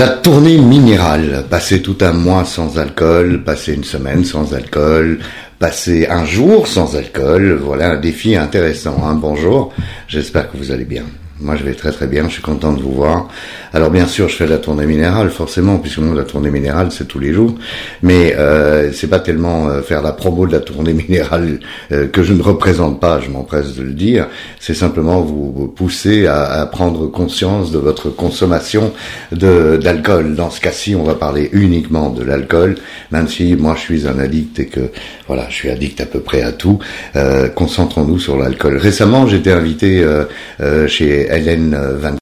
La tournée minérale, passer tout un mois sans alcool, passer une semaine sans alcool, passer un jour sans alcool, voilà un défi intéressant. Hein. Bonjour, j'espère que vous allez bien. Moi, je vais très très bien. Je suis content de vous voir. Alors, bien sûr, je fais la tournée minérale, forcément, puisque moi, la tournée minérale, c'est tous les jours. Mais euh, c'est pas tellement euh, faire la promo de la tournée minérale euh, que je ne représente pas. Je m'empresse de le dire. C'est simplement vous, pousser à, à, prendre conscience de votre consommation d'alcool. Dans ce cas-ci, on va parler uniquement de l'alcool, même si moi, je suis un addict et que voilà, je suis addict à peu près à tout. Euh, concentrons-nous sur l'alcool. Récemment, j'étais invité chez Hélène Van